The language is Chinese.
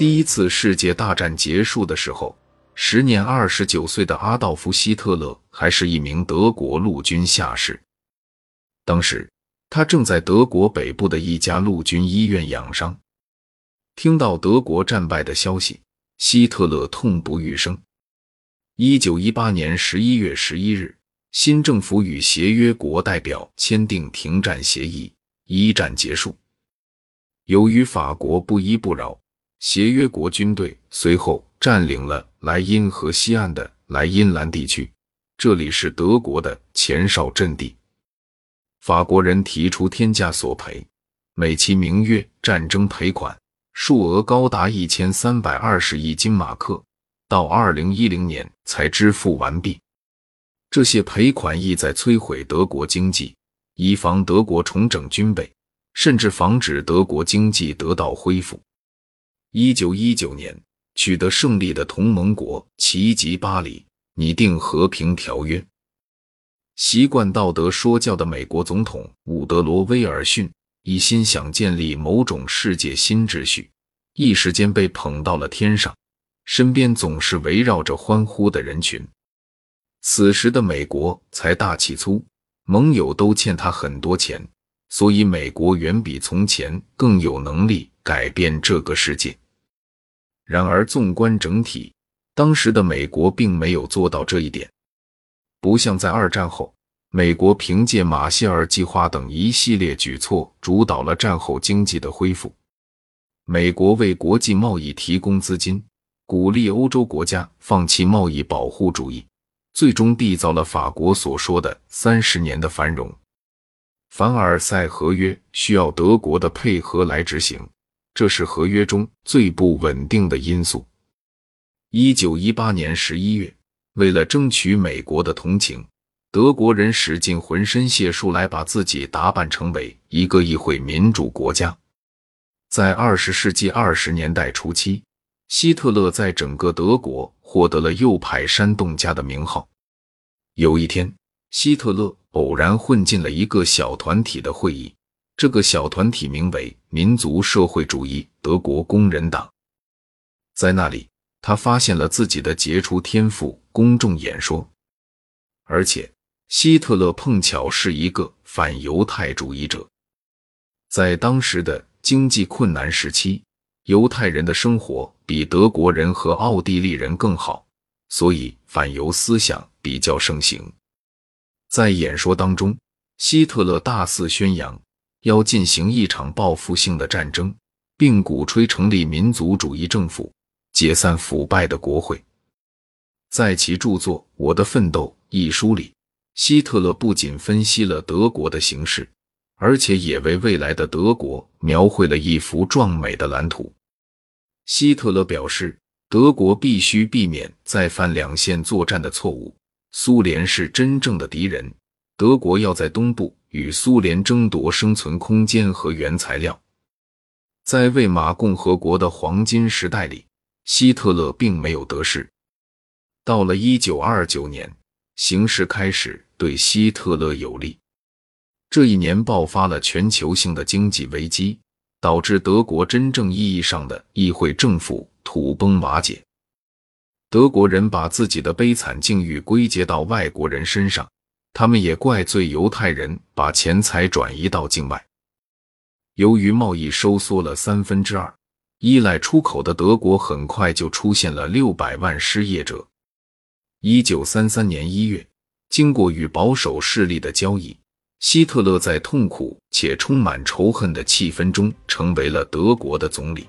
第一次世界大战结束的时候，时年二十九岁的阿道夫·希特勒还是一名德国陆军下士。当时，他正在德国北部的一家陆军医院养伤。听到德国战败的消息，希特勒痛不欲生。一九一八年十一月十一日，新政府与协约国代表签订停战协议，一战结束。由于法国不依不饶，协约国军队随后占领了莱茵河西岸的莱茵兰地区，这里是德国的前哨阵地。法国人提出天价索赔，美其名曰战争赔款。数额高达一千三百二十亿金马克，到二零一零年才支付完毕。这些赔款意在摧毁德国经济，以防德国重整军备，甚至防止德国经济得到恢复。一九一九年，取得胜利的同盟国齐集巴黎，拟定和平条约。习惯道德说教的美国总统伍德罗·威尔逊。一心想建立某种世界新秩序，一时间被捧到了天上，身边总是围绕着欢呼的人群。此时的美国财大气粗，盟友都欠他很多钱，所以美国远比从前更有能力改变这个世界。然而，纵观整体，当时的美国并没有做到这一点，不像在二战后。美国凭借马歇尔计划等一系列举措，主导了战后经济的恢复。美国为国际贸易提供资金，鼓励欧洲国家放弃贸易保护主义，最终缔造了法国所说的三十年的繁荣。凡尔赛合约需要德国的配合来执行，这是合约中最不稳定的因素。一九一八年十一月，为了争取美国的同情。德国人使尽浑身解数来把自己打扮成为一个议会民主国家。在二十世纪二十年代初期，希特勒在整个德国获得了右派煽动家的名号。有一天，希特勒偶然混进了一个小团体的会议，这个小团体名为民族社会主义德国工人党。在那里，他发现了自己的杰出天赋——公众演说，而且。希特勒碰巧是一个反犹太主义者，在当时的经济困难时期，犹太人的生活比德国人和奥地利人更好，所以反犹思想比较盛行。在演说当中，希特勒大肆宣扬要进行一场报复性的战争，并鼓吹成立民族主义政府，解散腐败的国会。在其著作《我的奋斗》一书里。希特勒不仅分析了德国的形势，而且也为未来的德国描绘了一幅壮美的蓝图。希特勒表示，德国必须避免再犯两线作战的错误。苏联是真正的敌人，德国要在东部与苏联争夺生存空间和原材料。在魏玛共和国的黄金时代里，希特勒并没有得势。到了一九二九年。形势开始对希特勒有利。这一年爆发了全球性的经济危机，导致德国真正意义上的议会政府土崩瓦解。德国人把自己的悲惨境遇归结到外国人身上，他们也怪罪犹太人把钱财转移到境外。由于贸易收缩了三分之二，依赖出口的德国很快就出现了六百万失业者。一九三三年一月，经过与保守势力的交易，希特勒在痛苦且充满仇恨的气氛中成为了德国的总理。